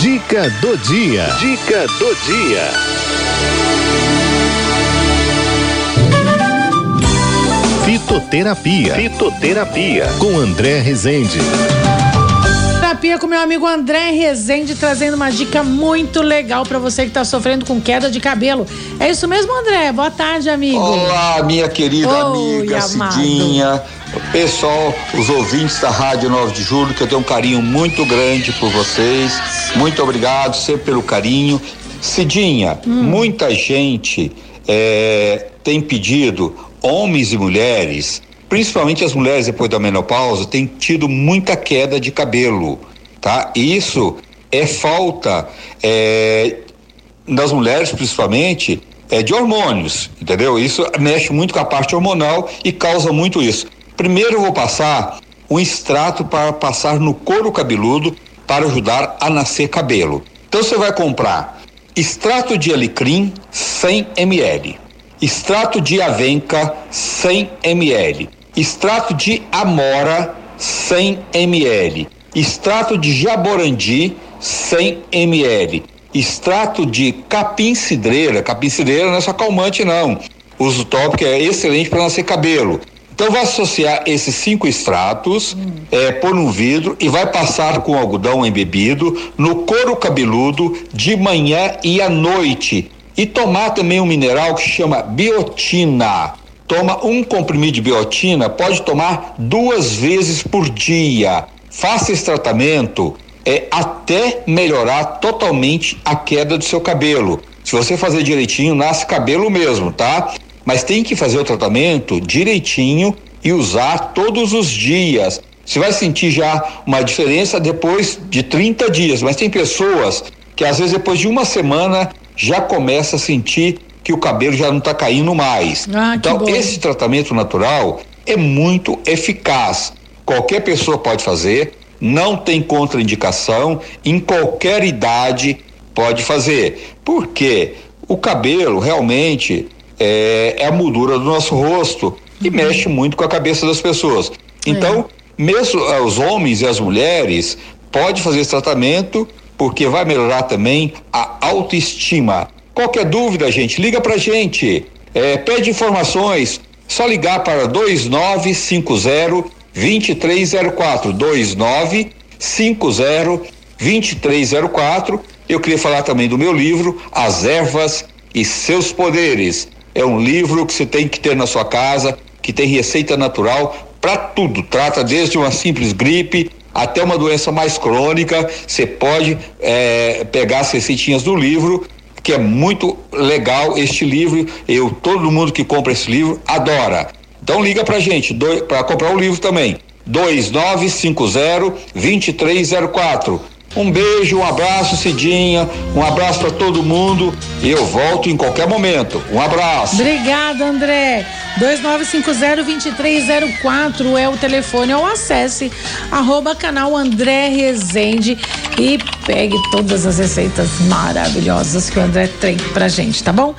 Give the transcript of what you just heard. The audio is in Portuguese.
Dica do dia. Dica do dia. Fitoterapia. Fitoterapia com André Rezende. Terapia com meu amigo André Rezende trazendo uma dica muito legal para você que está sofrendo com queda de cabelo. É isso mesmo, André? Boa tarde, amigo. Olá, minha querida Oi, amiga amado. Pessoal, os ouvintes da Rádio 9 de Julho, que eu tenho um carinho muito grande por vocês. Muito obrigado sempre pelo carinho. Cidinha, muita gente eh, tem pedido, homens e mulheres, principalmente as mulheres depois da menopausa, têm tido muita queda de cabelo, tá? Isso é falta eh, das mulheres, principalmente, é de hormônios, entendeu? Isso mexe muito com a parte hormonal e causa muito isso. Primeiro eu vou passar um extrato para passar no couro cabeludo para ajudar a nascer cabelo. Então você vai comprar extrato de alecrim 100 ml, extrato de avenca 100 ml, extrato de amora 100 ml, extrato de jaborandi 100 ml, extrato de capim cidreira, capim cidreira não é só calmante não, uso tópico é excelente para nascer cabelo. Então vai associar esses cinco extratos, é, pôr num vidro e vai passar com algodão embebido no couro cabeludo de manhã e à noite. E tomar também um mineral que chama biotina. Toma um comprimido de biotina, pode tomar duas vezes por dia. Faça esse tratamento é, até melhorar totalmente a queda do seu cabelo. Se você fazer direitinho, nasce cabelo mesmo, tá? Mas tem que fazer o tratamento direitinho e usar todos os dias. Você vai sentir já uma diferença depois de 30 dias, mas tem pessoas que às vezes depois de uma semana já começa a sentir que o cabelo já não está caindo mais. Ah, então, esse tratamento natural é muito eficaz. Qualquer pessoa pode fazer, não tem contraindicação, em qualquer idade pode fazer. Porque o cabelo realmente é, é a moldura do nosso rosto e mexe muito com a cabeça das pessoas. Então, mesmo ah, os homens e as mulheres pode fazer esse tratamento porque vai melhorar também a autoestima. Qualquer dúvida, gente, liga pra gente. É, pede informações, só ligar para 2950 2304 2950 2304. Eu queria falar também do meu livro As Ervas e seus Poderes. É um livro que você tem que ter na sua casa, que tem receita natural para tudo. Trata desde uma simples gripe até uma doença mais crônica. Você pode eh, pegar as receitinhas do livro, que é muito legal este livro. Eu, todo mundo que compra esse livro adora. Então liga pra gente para comprar o livro também. 2950 2304. Um beijo, um abraço, Cidinha, um abraço para todo mundo e eu volto em qualquer momento. Um abraço. Obrigada, André. 2950-2304 é o telefone ou acesse arroba canal André Rezende e pegue todas as receitas maravilhosas que o André tem pra gente, tá bom?